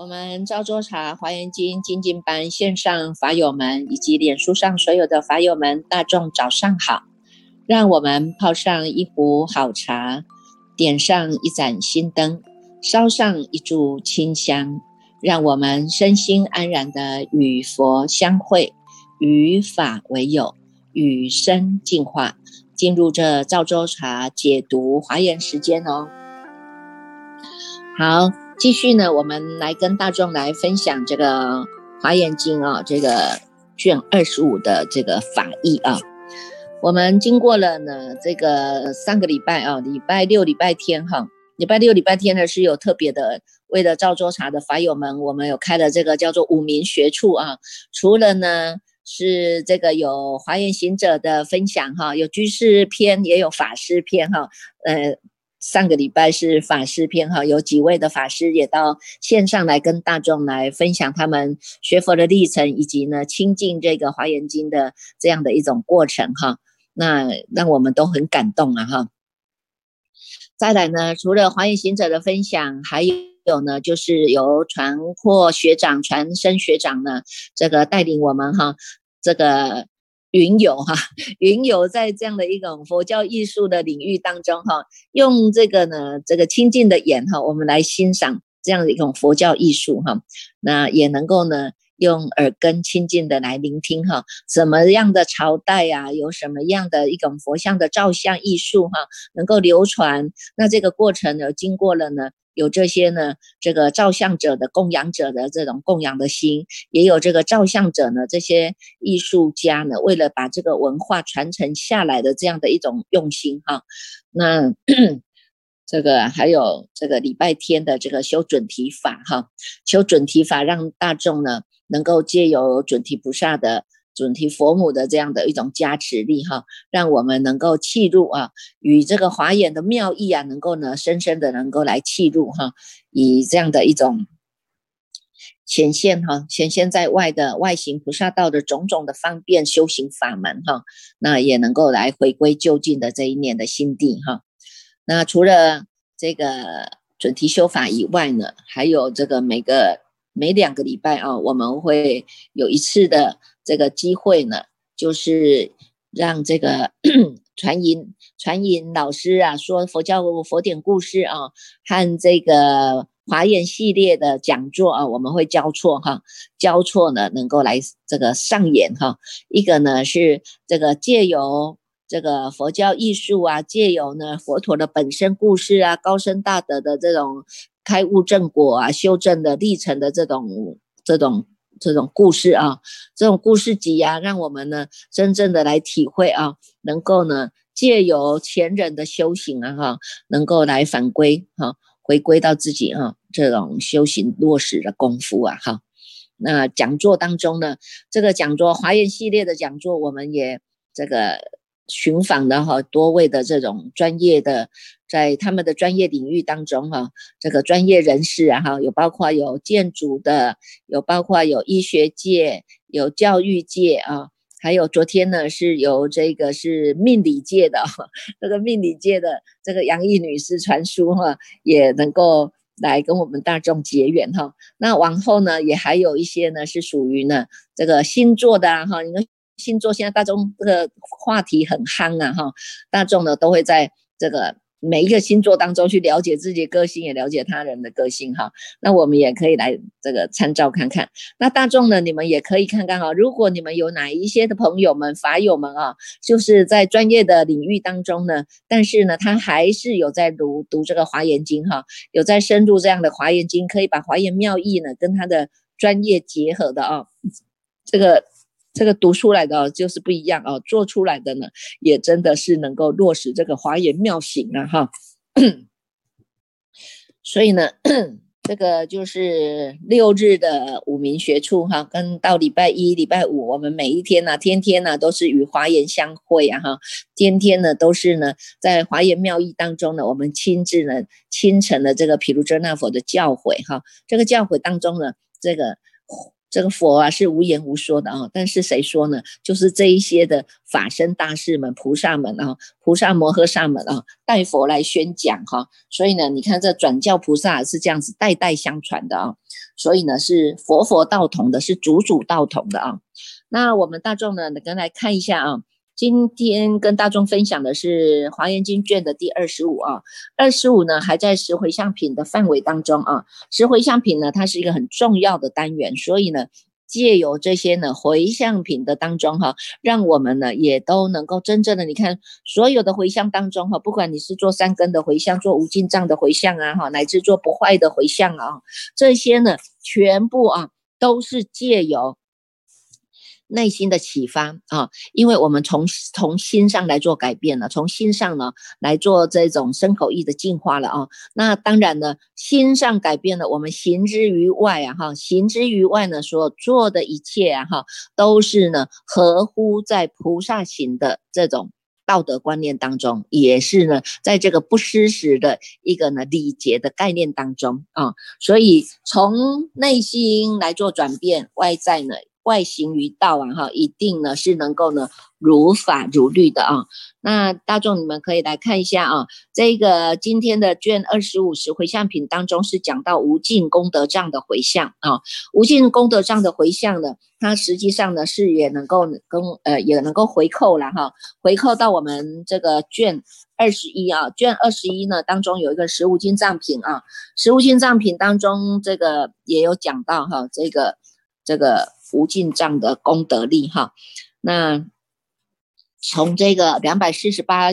我们赵州茶华严经精进班线上法友们以及脸书上所有的法友们，大众早上好！让我们泡上一壶好茶，点上一盏心灯，烧上一炷清香，让我们身心安然的与佛相会，与法为友，与生进化，进入这赵州茶解读华严时间哦。好。继续呢，我们来跟大众来分享这个《华严经》啊，这个卷二十五的这个法义啊。我们经过了呢这个三个礼拜啊，礼拜六、礼拜天哈，礼拜六、礼拜天呢是有特别的，为了赵州茶的法友们，我们有开了这个叫做五明学处啊。除了呢是这个有华严行者的分享哈，有居士篇，也有法师篇哈，呃。上个礼拜是法师篇哈，有几位的法师也到线上来跟大众来分享他们学佛的历程，以及呢亲近这个华严经的这样的一种过程哈，那让我们都很感动啊哈。再来呢，除了华严行者的分享，还有有呢就是由传扩学长、传声学长呢这个带领我们哈，这个。云游哈，云游在这样的一种佛教艺术的领域当中哈，用这个呢，这个清净的眼哈，我们来欣赏这样的一种佛教艺术哈，那也能够呢，用耳根清净的来聆听哈，什么样的朝代呀，有什么样的一种佛像的照相艺术哈，能够流传，那这个过程呢，经过了呢。有这些呢，这个照相者的供养者的这种供养的心，也有这个照相者呢，这些艺术家呢，为了把这个文化传承下来的这样的一种用心哈。那 这个还有这个礼拜天的这个修准提法哈，修准提法让大众呢能够借由准提菩萨的。准提佛母的这样的一种加持力哈，让我们能够契入啊，与这个华严的妙意啊，能够呢深深的能够来契入哈，以这样的一种显现哈，显现在外的外行菩萨道的种种的方便修行法门哈，那也能够来回归就近的这一念的心地哈。那除了这个准提修法以外呢，还有这个每个每两个礼拜啊，我们会有一次的。这个机会呢，就是让这个 传音传音老师啊，说佛教佛典故事啊，和这个华严系列的讲座啊，我们会交错哈，交错呢，能够来这个上演哈。一个呢是这个借由这个佛教艺术啊，借由呢佛陀的本身故事啊，高深大德的这种开悟正果啊，修正的历程的这种这种。这种故事啊，这种故事集啊，让我们呢真正的来体会啊，能够呢借由前人的修行啊，哈，能够来反归哈，回归到自己哈，这种修行落实的功夫啊，哈。那讲座当中呢，这个讲座华严系列的讲座，我们也这个。寻访的哈多位的这种专业的，在他们的专业领域当中哈，这个专业人士啊哈，有包括有建筑的，有包括有医学界，有教育界啊，还有昨天呢是由这个是命理界的哈，这个命理界的这个杨毅女士传书哈，也能够来跟我们大众结缘哈。那往后呢，也还有一些呢是属于呢这个星座的哈，你们。星座现在大众这个话题很夯啊，哈，大众呢都会在这个每一个星座当中去了解自己的个性，也了解他人的个性，哈。那我们也可以来这个参照看看。那大众呢，你们也可以看看啊，如果你们有哪一些的朋友们、法友们啊，就是在专业的领域当中呢，但是呢，他还是有在读读这个华严经，哈，有在深入这样的华严经，可以把华严妙义呢跟他的专业结合的啊，这个。这个读出来的就是不一样哦，做出来的呢也真的是能够落实这个华严妙行啊哈。所以呢，这个就是六日的五明学处哈，跟到礼拜一、礼拜五，我们每一天呢，天天呢都是与华严相会啊哈，天天呢都是呢在华严妙义当中呢，我们亲自呢亲承了这个毗卢遮那佛的教诲哈，这个教诲当中呢，这个。这个佛啊是无言无说的啊，但是谁说呢？就是这一些的法身大士们、菩萨们啊、菩萨摩诃萨们啊，代佛来宣讲哈。所以呢，你看这转教菩萨是这样子代代相传的啊，所以呢是佛佛道同的，是祖祖道同的啊。那我们大众呢，跟来看一下啊。今天跟大众分享的是《华严经》卷的第二十五啊，二十五呢还在十回向品的范围当中啊。十回向品呢，它是一个很重要的单元，所以呢，借由这些呢回向品的当中哈，让我们呢也都能够真正的，你看所有的回向当中哈，不管你是做三根的回向，做无尽藏的回向啊哈，乃至做不坏的回向啊，这些呢全部啊都是借由。内心的启发啊，因为我们从从心上来做改变了，从心上呢来做这种身口意的净化了啊。那当然呢，心上改变了，我们行之于外啊，哈，行之于外呢，所做的一切啊，哈，都是呢合乎在菩萨行的这种道德观念当中，也是呢在这个不失时的一个呢礼节的概念当中啊。所以从内心来做转变，外在呢。外形于道啊，哈，一定呢是能够呢如法如律的啊。那大众你们可以来看一下啊，这个今天的卷二十五十回向品当中是讲到无尽功德障的回向啊，无尽功德障的回向呢，它实际上呢是也能够跟呃也能够回扣了哈，回扣到我们这个卷二十一啊，卷二十一呢当中有一个十五金藏品啊，十五金藏品当中这个也有讲到哈，这个这个。无尽藏的功德力哈，那从这个两百四十八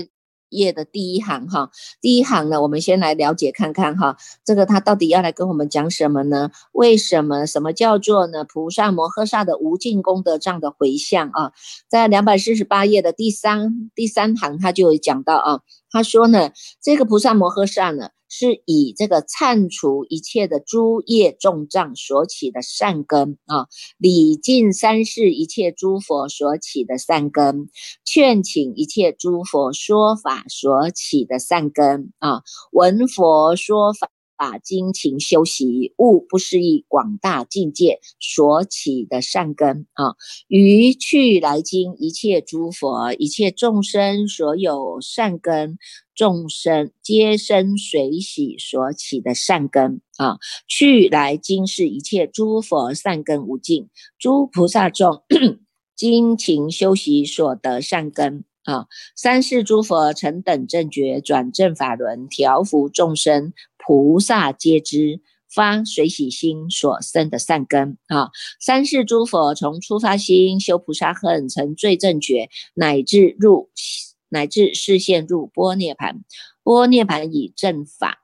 页的第一行哈，第一行呢，我们先来了解看看哈，这个他到底要来跟我们讲什么呢？为什么什么叫做呢？菩萨摩诃萨的无尽功德藏的回向啊，在两百四十八页的第三第三行，他就有讲到啊，他说呢，这个菩萨摩诃萨呢。是以这个忏除一切的诸业重障所起的善根啊，礼敬三世一切诸佛所起的善根，劝请一切诸佛说法所起的善根啊，闻佛说法。把精勤修习，悟不思议广大境界所起的善根啊，于去来经一切诸佛、一切众生所有善根，众生皆生随喜所起的善根啊，去来经是一切诸佛善根无尽，诸菩萨众 精勤修习所得善根。啊，三世诸佛成等正觉，转正法轮，调伏众生，菩萨皆知，发随喜心所生的善根啊。三世诸佛从初发心修菩萨恨，成最正觉，乃至入乃至视现入波涅盘，波涅盘以正法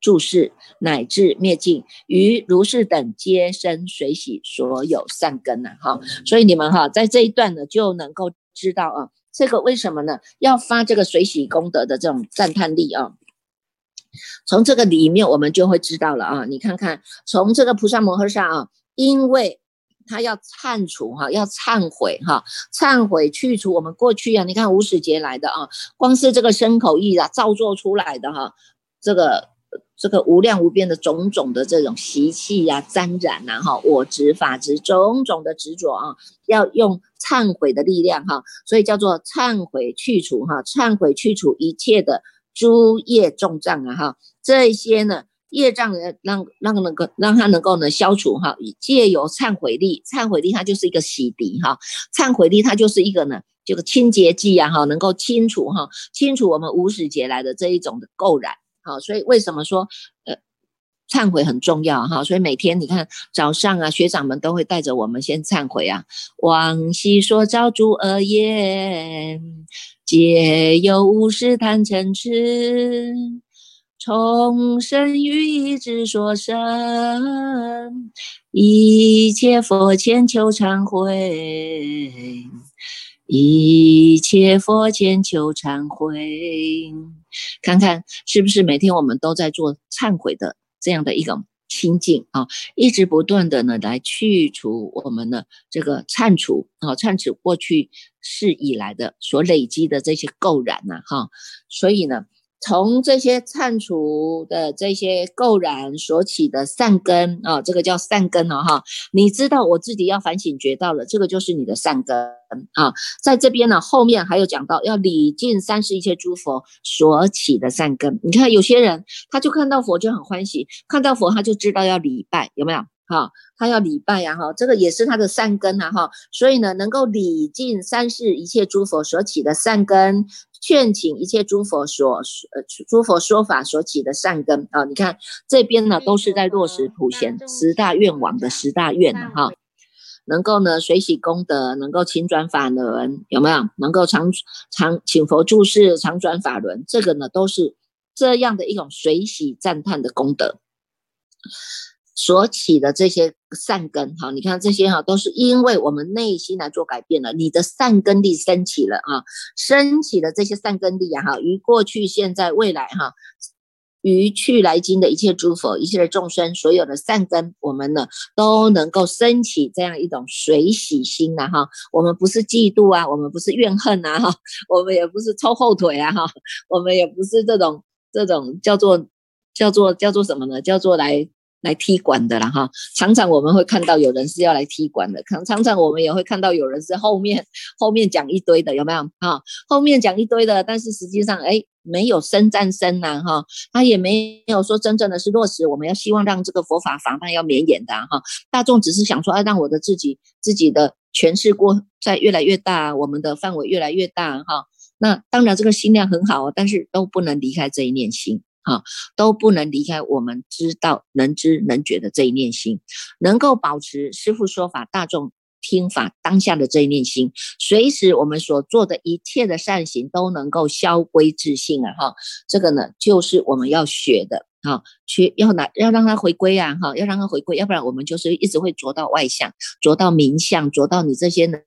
注释，乃至灭尽，于如是等皆生随喜所有善根呐。哈，所以你们哈在这一段呢就能够知道啊。这个为什么呢？要发这个水洗功德的这种赞叹力啊！从这个里面我们就会知道了啊！你看看，从这个菩萨摩诃萨啊，因为他要忏除哈，要忏悔哈，忏悔去除我们过去啊，你看无始劫来的啊，光是这个身口意啊造作出来的哈，这个。这个无量无边的种种的这种习气呀、沾染呐，哈，我执、法执种种的执着啊，要用忏悔的力量哈，所以叫做忏悔去除哈，忏悔去除一切的诸业重障啊哈，这些呢业障让让能够让他能够呢消除哈，借由忏悔力，忏悔力它就是一个洗涤哈，忏悔力它就是一个呢这个清洁剂啊哈，能够清除哈，清除我们无始劫来的这一种的垢染。好，所以为什么说呃忏悔很重要哈？所以每天你看早上啊，学长们都会带着我们先忏悔啊。往昔所造诸恶业，皆有无始贪嗔痴，从生于意之所生，一切佛前求忏悔，一切佛前求忏悔。看看是不是每天我们都在做忏悔的这样的一种清净啊，一直不断的呢来去除我们的这个忏除啊，忏除过去世以来的所累积的这些垢染呐哈，所以呢，从这些忏除的这些垢染所起的善根啊，这个叫善根了哈。你知道我自己要反省觉到了，这个就是你的善根啊。在这边呢，后面还有讲到要礼敬三世一切诸佛所起的善根。你看有些人他就看到佛就很欢喜，看到佛他就知道要礼拜，有没有？哈，他要礼拜呀哈，这个也是他的善根啊哈。所以呢，能够礼敬三世一切诸佛所起的善根。劝请一切诸佛所呃诸佛说法所起的善根啊，你看这边呢都是在落实普贤十大愿王的十大愿的哈，能够呢随喜功德，能够勤转法轮，有没有？能够常常请佛注释，常转法轮，这个呢都是这样的一种随喜赞叹的功德。所起的这些善根，哈，你看这些哈，都是因为我们内心来做改变了，你的善根力升起了啊，升起的这些善根力啊，哈，于过去、现在、未来，哈，于去来今的一切诸佛、一切的众生，所有的善根，我们呢都能够升起这样一种随喜心呐，哈，我们不是嫉妒啊，我们不是怨恨呐，哈，我们也不是抽后腿啊，哈，我们也不是这种这种叫做叫做叫做什么呢？叫做来。来踢馆的啦哈，常常我们会看到有人是要来踢馆的，可能常常我们也会看到有人是后面后面讲一堆的，有没有啊？后面讲一堆的，但是实际上哎，没有深战深呐哈，他也没有说真正的是落实，我们要希望让这个佛法法脉要绵延的哈，大众只是想说，哎，让我的自己自己的诠释过在越来越大，我们的范围越来越大哈，那当然这个心量很好，但是都不能离开这一念心。啊，都不能离开我们知道能知能觉的这一念心，能够保持师父说法、大众听法当下的这一念心，随时我们所做的一切的善行都能够消归自性啊！哈，这个呢，就是我们要学的哈，去要拿要让它回归啊！哈，要让它回归，要不然我们就是一直会着到外相，着到名相，着到你这些呢。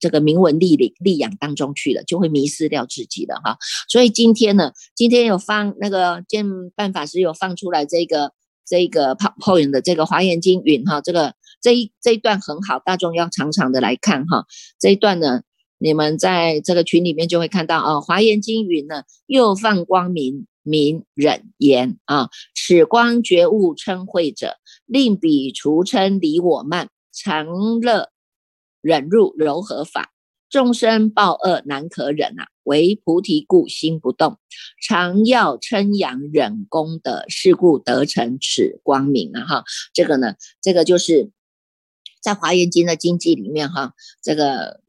这个名闻利利利养当中去了，就会迷失掉自己的哈。所以今天呢，今天有放那个见办法师有放出来这个这个泡泡影的这个华严经云哈，这个这一这一段很好，大众要常常的来看哈。这一段呢，你们在这个群里面就会看到啊，华严经云呢，又放光明明忍言啊，此光觉悟称慧者，令彼除称离我慢，常乐。忍入柔和法，众生报恶难可忍啊！唯菩提故心不动，常要称扬忍功的事故得成此光明啊！哈，这个呢，这个就是在华严经的经记里面哈，这个。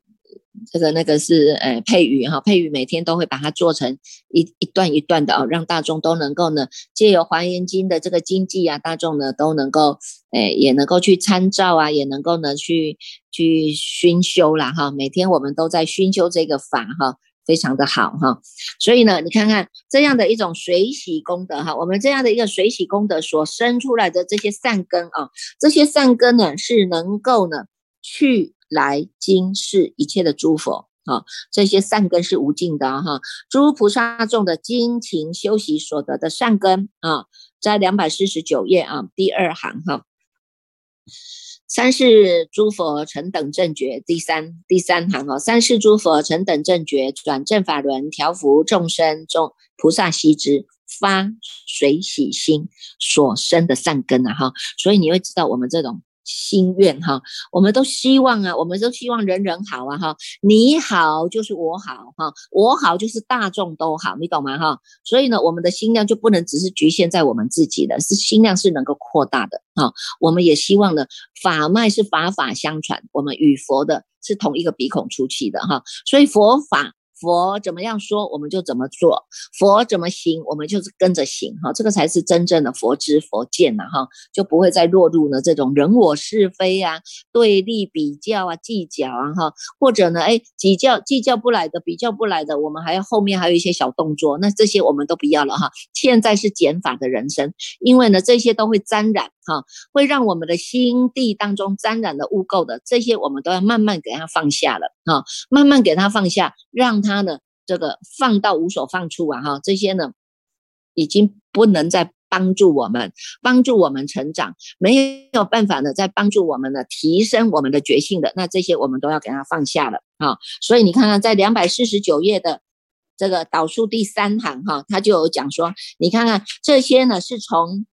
这个那个是呃配语哈，配语每天都会把它做成一一段一段的哦，让大众都能够呢借由华严经的这个经济啊，大众呢都能够诶也能够去参照啊，也能够呢去去熏修啦哈。每天我们都在熏修这个法哈，非常的好哈。所以呢，你看看这样的一种水洗功德哈，我们这样的一个水洗功德所生出来的这些善根啊，这些善根呢是能够呢去。来今世一切的诸佛啊，这些善根是无尽的哈。诸菩萨众的精勤修习所得的善根啊，在两百四十九页啊第二行哈。三世诸佛成等正觉，第三第三行哦。三世诸佛成等正觉，转正法轮，调伏众生众菩萨悉知发随喜心所生的善根啊哈。所以你会知道我们这种。心愿哈，我们都希望啊，我们都希望人人好啊哈，你好就是我好哈，我好就是大众都好，你懂吗哈？所以呢，我们的心量就不能只是局限在我们自己的，是心量是能够扩大的哈。我们也希望呢，法脉是法法相传，我们与佛的是同一个鼻孔出气的哈，所以佛法。佛怎么样说，我们就怎么做；佛怎么行，我们就是跟着行。哈，这个才是真正的佛知佛见呐！哈，就不会再落入呢这种人我是非啊、对立比较啊、计较啊，哈，或者呢，哎，计较计较不来的、比较不来的，我们还要后面还有一些小动作，那这些我们都不要了哈。现在是减法的人生，因为呢，这些都会沾染哈，会让我们的心地当中沾染了污垢的，这些我们都要慢慢给它放下了哈，慢慢给它放下，让它。他呢，这个放到无所放处啊，哈，这些呢，已经不能再帮助我们，帮助我们成长，没有办法呢，再帮助我们呢，提升我们的觉性的，那这些我们都要给他放下了啊。所以你看看，在两百四十九页的这个导数第三行哈，他就有讲说，你看看这些呢，是从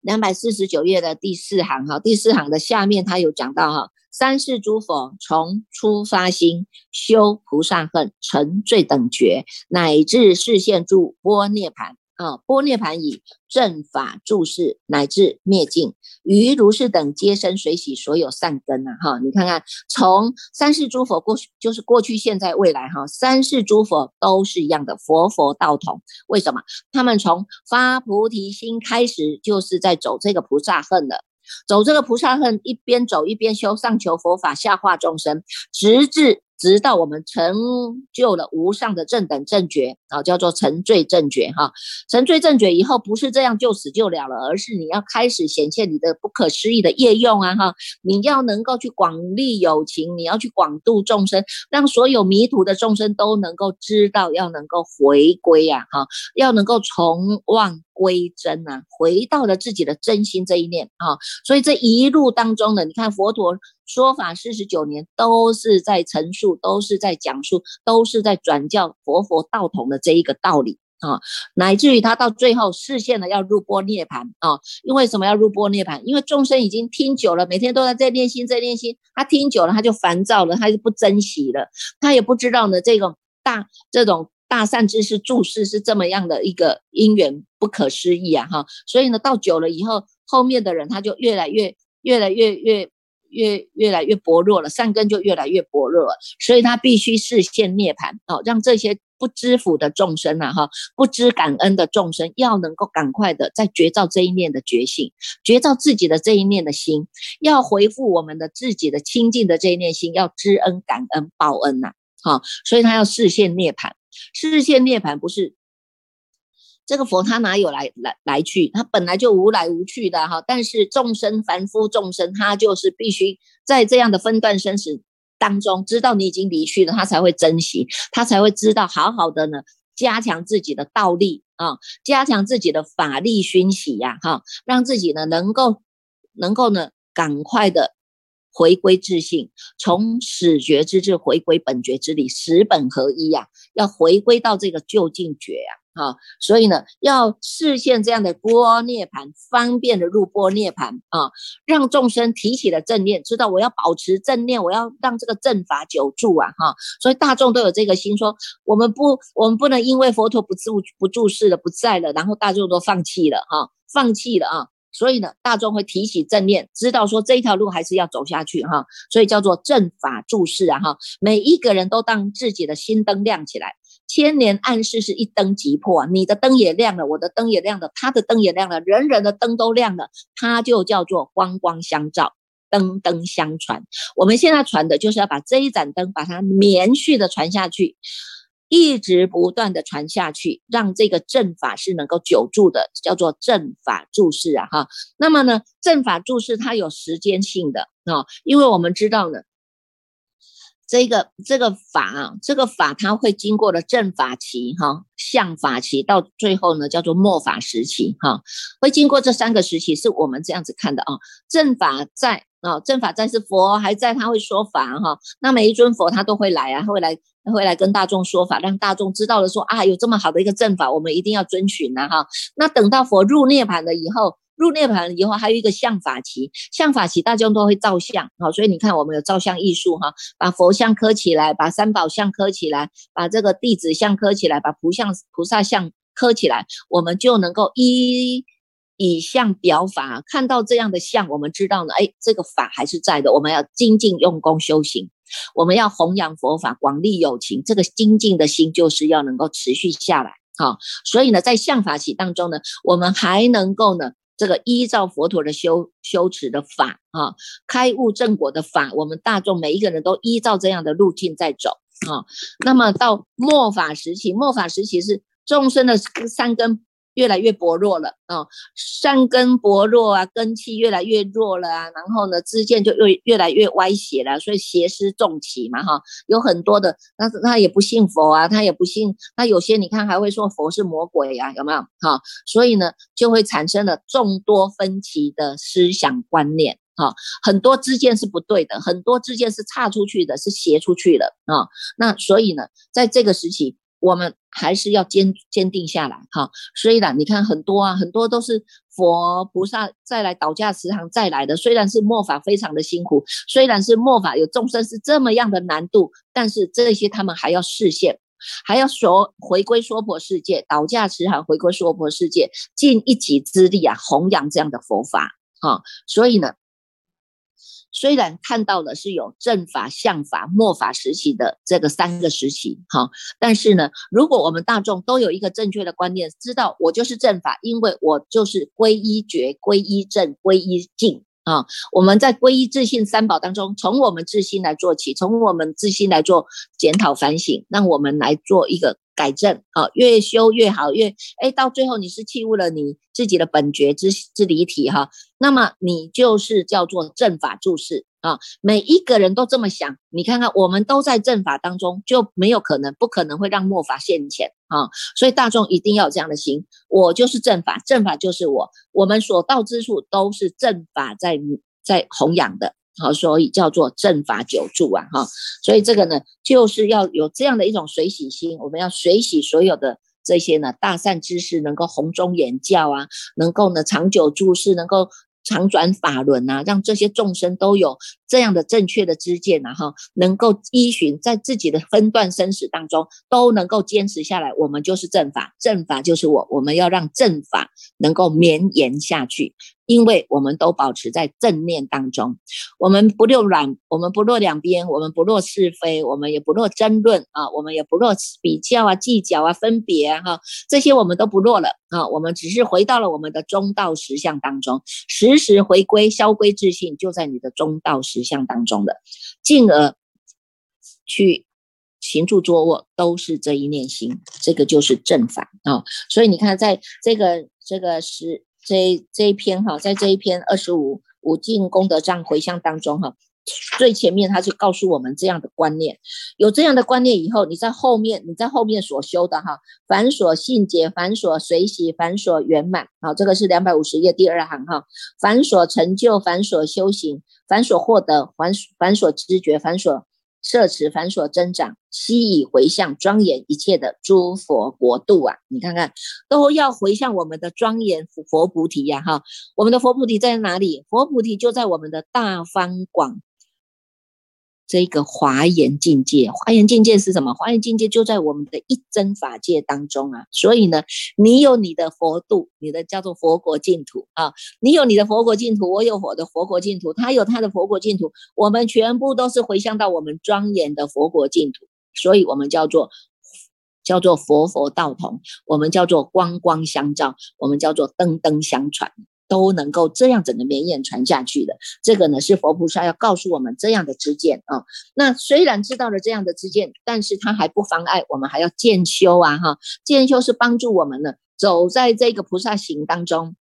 两百四十九页的第四行哈，第四行的下面他有讲到哈，三世诸佛从初发心修菩萨恨成罪等觉，乃至示现诸波涅盘。啊，波涅盘以正法注释，乃至灭尽，于如是等皆生水洗所有善根呐！哈，你看看，从三世诸佛过去，就是过去、现在、未来哈，三世诸佛都是一样的，佛佛道同。为什么？他们从发菩提心开始，就是在走这个菩萨恨的，走这个菩萨恨，一边走一边修上求佛法，下化众生，直至。直到我们成就了无上的正等正觉啊，叫做沉醉正觉哈。沉醉正觉以后不是这样就死就了了，而是你要开始显现你的不可思议的业用啊哈。你要能够去广利有情，你要去广度众生，让所有迷途的众生都能够知道，要能够回归呀哈，要能够从妄归真啊，回到了自己的真心这一念啊。所以这一路当中呢，你看佛陀。说法四十九年，都是在陈述，都是在讲述，都是在转教佛佛道统的这一个道理啊，乃至于他到最后视现了要入波涅盘啊。因为什么要入波涅盘？因为众生已经听久了，每天都在在练心，在练心，他听久了，他就烦躁了，他就不珍惜了，他也不知道呢，这种大这种大善知识注释是这么样的一个因缘不可思议啊哈。所以呢，到久了以后，后面的人他就越来越越来越越。越越来越薄弱了，善根就越来越薄弱了，所以他必须视现涅盘哦，让这些不知福的众生啊，哈，不知感恩的众生，要能够赶快的在觉照这一念的觉醒，觉照自己的这一念的心，要回复我们的自己的清净的这一念心，要知恩感恩报恩呐，好，所以他要视现涅盘，视现涅盘不是。这个佛他哪有来来来去？他本来就无来无去的哈。但是众生凡夫众生，他就是必须在这样的分段生死当中，知道你已经离去了，他才会珍惜，他才会知道好好的呢，加强自己的道力啊，加强自己的法力熏习呀哈，让自己呢能够能够呢赶快的回归自信，从始觉之智回归本觉之理，十本合一呀，要回归到这个究竟觉呀。啊，啊所以呢，要视现这样的波涅盘，方便的入波涅盘啊，让众生提起了正念，知道我要保持正念，我要让这个正法久住啊，哈，所以大众都有这个心，说我们不，我们不能因为佛陀不注不注视了，不在了，然后大众都放弃了，哈，放弃了啊，所以呢，大众会提起正念，知道说这一条路还是要走下去，哈，所以叫做正法注视啊，哈，每一个人都当自己的心灯亮起来。千年暗示是一灯即破！你的灯也亮了，我的灯也亮了，他的灯也亮了，人人的灯都亮了，它就叫做光光相照，灯灯相传。我们现在传的就是要把这一盏灯，把它连续的传下去，一直不断的传下去，让这个阵法是能够久住的，叫做阵法注释啊！哈，那么呢，阵法注释它有时间性的啊，因为我们知道呢。这个这个法啊，这个法它会经过了正法期哈，相法期，到最后呢叫做末法时期哈，会经过这三个时期，是我们这样子看的啊。正法在啊，正法在是佛还在，他会说法哈。那每一尊佛他都会来啊，会来会来跟大众说法，让大众知道了说啊，有这么好的一个正法，我们一定要遵循呐哈。那等到佛入涅盘了以后。入涅盘以后，还有一个相法期，相法期大家都会照相，好，所以你看我们有照相艺术哈，把佛像刻起来，把三宝像刻起来，把这个弟子像刻起来，把菩像菩萨像刻起来，我们就能够一以相表法，看到这样的相，我们知道呢，哎，这个法还是在的，我们要精进用功修行，我们要弘扬佛法，广利有情，这个精进的心就是要能够持续下来，好，所以呢，在相法期当中呢，我们还能够呢。这个依照佛陀的修修持的法啊，开悟正果的法，我们大众每一个人都依照这样的路径在走啊。那么到末法时期，末法时期是众生的三根。越来越薄弱了啊，善根薄弱啊，根气越来越弱了啊，然后呢，知见就越越来越歪斜了，所以邪师重起嘛哈，有很多的，但是他也不信佛啊，他也不信，那有些你看还会说佛是魔鬼呀，有没有哈？所以呢，就会产生了众多分歧的思想观念哈，很多知见是不对的，很多知见是岔出去的，是邪出去的啊。那所以呢，在这个时期。我们还是要坚坚定下来哈。虽然你看很多啊，很多都是佛菩萨再来倒驾慈航再来的，虽然是末法非常的辛苦，虽然是末法有众生是这么样的难度，但是这些他们还要视现，还要说回归娑婆世界，倒驾慈航回归娑婆世界，尽一己之力啊，弘扬这样的佛法哈。所以呢。虽然看到了是有正法、相法、末法时期的这个三个时期，哈，但是呢，如果我们大众都有一个正确的观念，知道我就是正法，因为我就是皈依觉、皈依正、皈依净啊。我们在皈依自信三宝当中，从我们自心来做起，从我们自心来做检讨反省，让我们来做一个。改正啊，越修越好，越哎，到最后你是弃悟了你自己的本觉之之离体哈，那么你就是叫做正法注释啊。每一个人都这么想，你看看我们都在正法当中，就没有可能不可能会让末法现前啊。所以大众一定要有这样的心，我就是正法，正法就是我，我们所到之处都是正法在在弘扬的。好，所以叫做正法久住啊，哈，所以这个呢，就是要有这样的一种水洗心，我们要水洗所有的这些呢大善知识，能够弘中言教啊，能够呢长久住世，能够。常转法轮啊，让这些众生都有这样的正确的知见啊，哈，能够依循在自己的分段生死当中都能够坚持下来。我们就是正法，正法就是我，我们要让正法能够绵延下去，因为我们都保持在正念当中，我们不落两，我们不落两边，我们不落是非，我们也不落争论啊，我们也不落比较啊、计较啊、分别啊，哈，这些我们都不落了啊，我们只是回到了我们的中道实相当中，实。时回归，消归自信，就在你的中道实相当中的，进而去行住坐卧，都是这一念心，这个就是正法啊。所以你看，在这个这个十这这一篇哈，在这一篇二十五五净功德藏回向当中哈。最前面他就告诉我们这样的观念，有这样的观念以后，你在后面你在后面所修的哈，繁所信解，繁所随喜，繁所圆满，好，这个是两百五十页第二行哈，繁所成就，繁所修行，繁所获得，繁繁所知觉，繁所摄持，繁琐增长，悉以回向庄严一切的诸佛国度啊，你看看都要回向我们的庄严佛菩提呀哈，我们的佛菩提在哪里？佛菩提就在我们的大方广。这个华严境界，华严境界是什么？华严境界就在我们的一真法界当中啊。所以呢，你有你的佛度，你的叫做佛国净土啊。你有你的佛国净土，我有我的佛国净土，他有他的佛国净土，我们全部都是回向到我们庄严的佛国净土。所以我们叫做叫做佛佛道同，我们叫做光光相照，我们叫做灯灯相传。都能够这样整个绵延传下去的，这个呢是佛菩萨要告诉我们这样的知见啊。那虽然知道了这样的知见，但是它还不妨碍我们还要渐修啊哈。渐修是帮助我们呢走在这个菩萨行当中，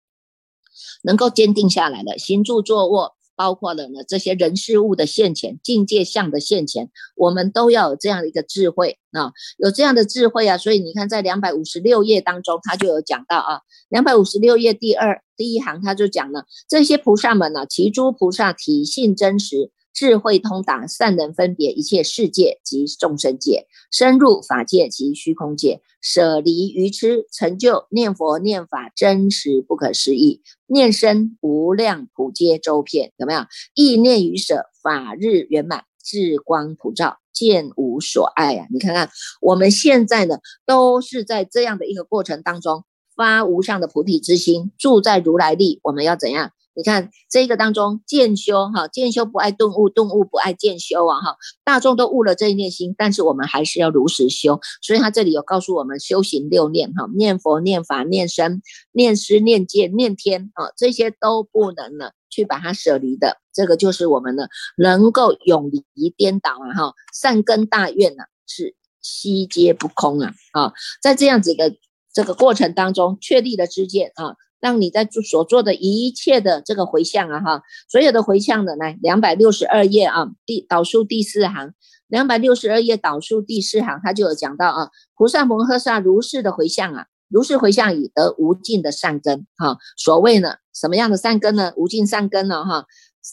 能够坚定下来的行住坐卧。包括了呢，这些人事物的现前、境界相的现前，我们都要有这样的一个智慧啊，有这样的智慧啊。所以你看，在两百五十六页当中，他就有讲到啊，两百五十六页第二第一行，他就讲了这些菩萨们呢，其诸菩萨体性真实。智慧通达，善能分别一切世界及众生界，深入法界及虚空界，舍离愚痴，成就念佛念法真实不可思议，念身无量普皆周遍，有没有？意念于舍，法日圆满，智光普照，见无所爱啊！你看看，我们现在呢，都是在这样的一个过程当中，发无上的菩提之心，住在如来力，我们要怎样？你看这个当中渐修哈，渐修不爱顿悟，顿悟不爱渐修啊哈。大众都悟了这一念心，但是我们还是要如实修。所以他这里有告诉我们修行六念哈，念佛、念法、念身、念师、念戒、念天啊，这些都不能呢去把它舍离的。这个就是我们呢能够永离颠倒啊哈，善根大愿呢是悉皆不空啊啊，在这样子的这个过程当中确立了知见啊。让你在做所做的一切的这个回向啊，哈，所有的回向的来两百六十二页啊，第导数第四行，两百六十二页导数第四行，他就有讲到啊，菩萨摩诃萨如是的回向啊，如是回向以得无尽的善根哈。所谓呢，什么样的善根呢？无尽善根呢哈。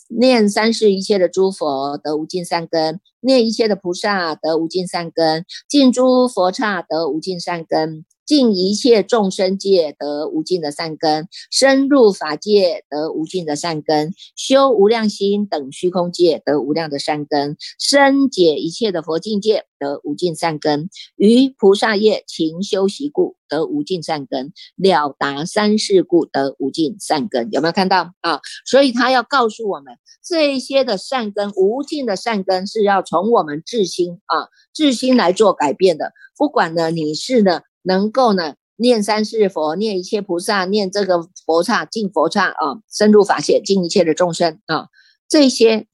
念三世一切的诸佛得无尽善根，念一切的菩萨得无尽善根，尽诸佛刹得无尽善根。尽一切众生界得无尽的善根，深入法界得无尽的善根，修无量心等虚空界得无量的善根，深解一切的佛境界得无尽善根，于菩萨业勤修习故得无尽善根，了达三世故得无尽善根。有没有看到啊？所以他要告诉我们，这些的善根，无尽的善根是要从我们自心啊，自心来做改变的。不管呢，你是呢。能够呢念三世佛，念一切菩萨，念这个佛刹，进佛刹啊，深入法界，尽一切的众生啊，这些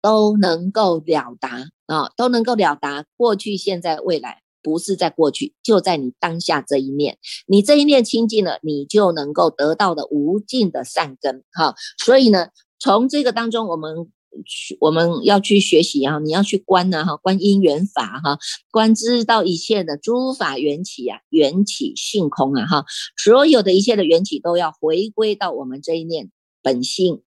都能够了达啊，都能够了达过去、现在、未来，不是在过去，就在你当下这一念，你这一念清净了，你就能够得到的无尽的善根哈。所以呢，从这个当中，我们。去我们要去学习啊，你要去观呢哈，观因缘法哈，观知道一切的诸法缘起啊，缘起性空啊哈，所有的一切的缘起都要回归到我们这一念本性。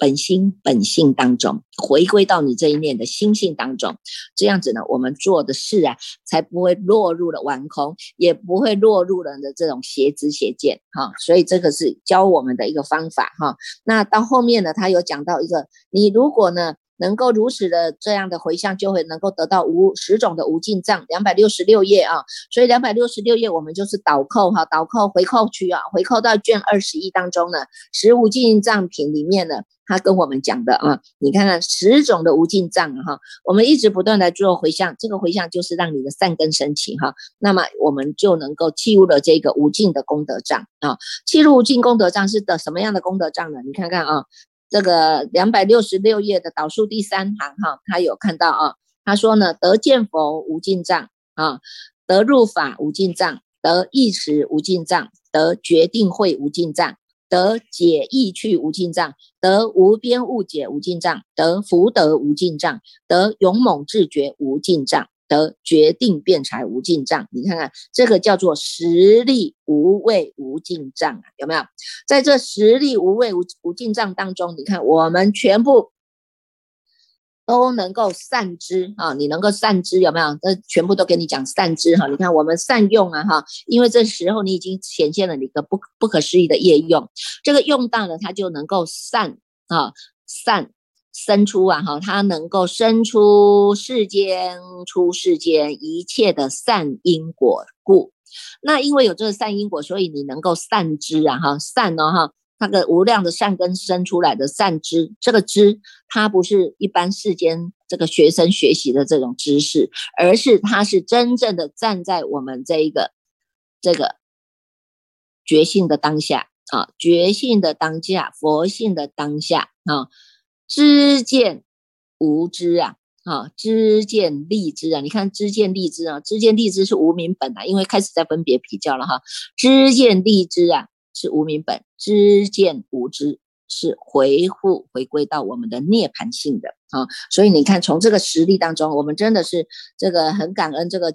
本心本性当中，回归到你这一念的心性当中，这样子呢，我们做的事啊，才不会落入了顽空，也不会落入了的这种邪知邪见哈。所以这个是教我们的一个方法哈。那到后面呢，他有讲到一个，你如果呢。能够如此的这样的回向，就会能够得到无十种的无尽藏，两百六十六页啊，所以两百六十六页我们就是倒扣哈，倒扣回扣区啊，回扣到卷二十一当中呢，十无尽藏品里面呢，他跟我们讲的啊，你看看十种的无尽藏哈，我们一直不断的做回向，这个回向就是让你的善根升起哈，那么我们就能够弃入了这个无尽的功德藏啊，弃入无尽功德藏是的什么样的功德藏呢？你看看啊。这个两百六十六页的导数第三行哈，他有看到啊，他说呢，得见佛无尽藏啊，得入法无尽藏，得意识无尽藏，得决定会无尽藏，得解意趣无尽藏，得无边误解无尽藏，得福德无尽藏，得勇猛自觉无尽藏。得决定辩才无尽障，你看看这个叫做实力无畏无尽障啊，有没有？在这实力无畏无无尽障当中，你看我们全部都能够善知啊，你能够善知有没有？这全部都给你讲善知哈，你看我们善用啊哈，因为这时候你已经显现了你的不不可思议的业用，这个用到了它就能够善啊善。生出啊哈，它能够生出世间出世间一切的善因果故。那因为有这个善因果，所以你能够善知啊哈，善呢哈，那个无量的善根生出来的善知，这个知它不是一般世间这个学生学习的这种知识，而是它是真正的站在我们这一个这个觉性的当下啊，觉性的当下，佛性的当下啊。知见无知啊，啊，知见立知啊，你看知见立知啊，知见立知是无名本啊，因为开始在分别比较了哈，知见立知啊是无名本，知见无知是回复回归到我们的涅盘性的啊，所以你看从这个实例当中，我们真的是这个很感恩这个。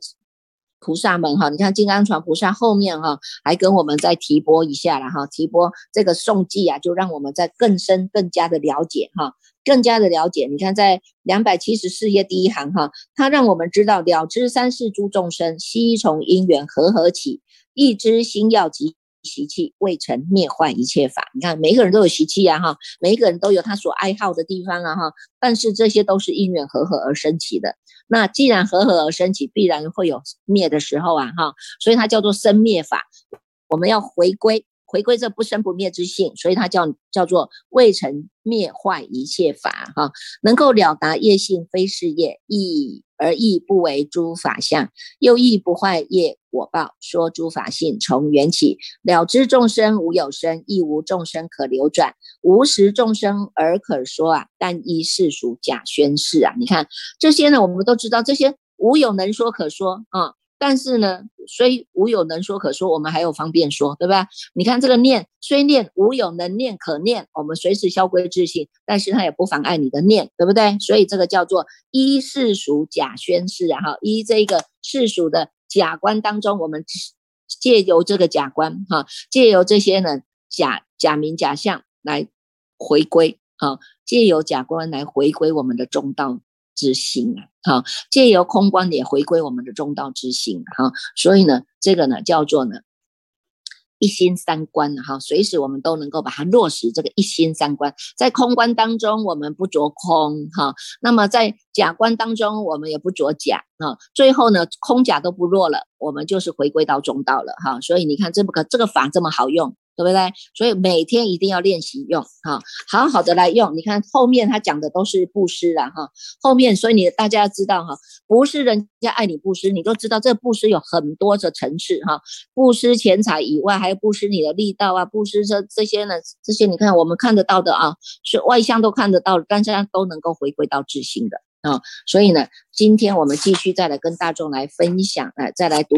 菩萨们哈，你看金刚传菩萨后面哈，还跟我们再提拨一下了哈，提拨这个颂记啊，就让我们在更深、更加的了解哈，更加的了解。你看在两百七十四页第一行哈，它让我们知道了知三世诸众生悉从因缘和合起，一知心要及习气未成灭坏一切法。你看每一个人都有习气啊哈，每一个人都有他所爱好的地方啊哈，但是这些都是因缘和合而生起的。那既然和合而生起，必然会有灭的时候啊，哈，所以它叫做生灭法。我们要回归，回归这不生不灭之性，所以它叫叫做未成灭坏一切法，哈，能够了达业性非是业，亦而亦不为诸法相，又亦不坏业果报。说诸法性从缘起，了知众生无有生，亦无众生可流转。无实众生而可说啊，但依世俗假宣示啊！你看这些呢，我们都知道这些无有能说可说啊，但是呢，虽无有能说可说，我们还有方便说，对吧？你看这个念，虽念无有能念可念，我们随时消归自性，但是它也不妨碍你的念，对不对？所以这个叫做依世俗假宣示啊！哈，依这个世俗的假观当中，我们借由这个假观哈，借由这些呢假假名假相来。回归啊，借由假观来回归我们的中道之心啊，好，借由空观也回归我们的中道之心哈，所以呢，这个呢叫做呢。一心三观哈，随时我们都能够把它落实。这个一心三观，在空观当中，我们不着空哈；那么在假观当中，我们也不着假啊。最后呢，空假都不落了，我们就是回归到中道了哈。所以你看，这个这个法这么好用。对不对？所以每天一定要练习用哈，好好的来用。你看后面他讲的都是布施了哈，后面所以你大家要知道哈，不是人家爱你布施，你都知道这布施有很多的层次哈。布施钱财以外，还有布施你的力道啊，布施这这些呢，这些你看我们看得到的啊，是外向都看得到，但是都能够回归到自心的啊。所以呢，今天我们继续再来跟大众来分享，来再来读。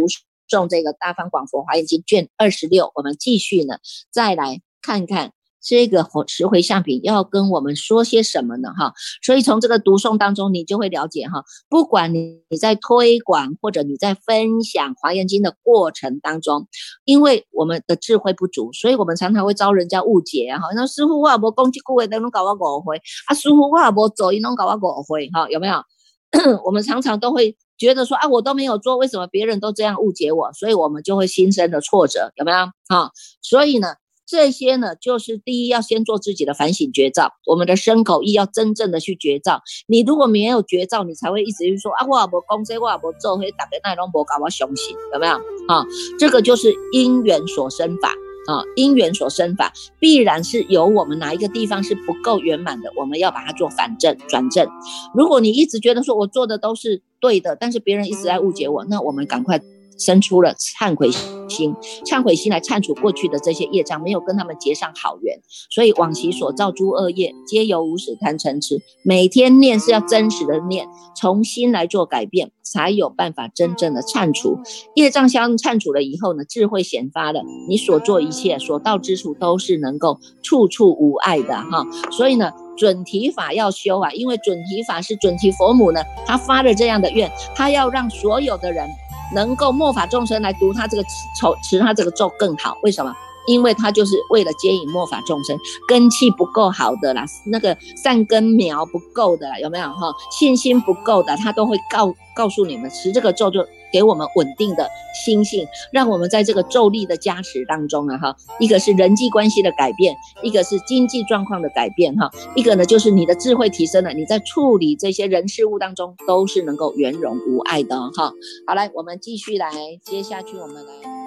中这个《大方广佛华严经》卷二十六，我们继续呢，再来看看这个十回向品要跟我们说些什么呢？哈，所以从这个读诵当中，你就会了解哈，不管你你在推广或者你在分享华严经的过程当中，因为我们的智慧不足，所以我们常常会遭人家误解哈。那师傅我也无攻击顾客，都能搞我误会啊，师傅我也无做，伊拢搞我误会哈，有没有？我们常常都会。觉得说啊，我都没有做，为什么别人都这样误解我？所以我们就会心生的挫折，有没有？啊，所以呢，这些呢，就是第一要先做自己的反省觉照，我们的身口意要真正的去觉照。你如果没有觉照，你才会一直去说啊，我也无讲这，我也无做，会打别那种无搞我相信，有没有？啊，这个就是因缘所生法。啊，因缘所生法，必然是有我们哪一个地方是不够圆满的，我们要把它做反正转正。如果你一直觉得说我做的都是对的，但是别人一直在误解我，那我们赶快。生出了忏悔心，忏悔心来忏除过去的这些业障，没有跟他们结上好缘，所以往昔所造诸恶业，皆由无始贪嗔痴。每天念是要真实的念，重新来做改变，才有办法真正的忏除业障。相忏除了以后呢，智慧显发了，你所做一切所到之处都是能够处处无碍的哈。所以呢，准提法要修啊，因为准提法是准提佛母呢，他发了这样的愿，他要让所有的人。能够末法众生来读他这个咒，持他这个咒更好。为什么？因为他就是为了接引末法众生，根气不够好的啦，那个善根苗不够的，有没有哈？信心不够的，他都会告告诉你们，持这个咒就。给我们稳定的心性，让我们在这个咒力的加持当中啊，哈，一个是人际关系的改变，一个是经济状况的改变，哈，一个呢就是你的智慧提升了，你在处理这些人事物当中都是能够圆融无碍的，哈。好，来，我们继续来接下去，我们来。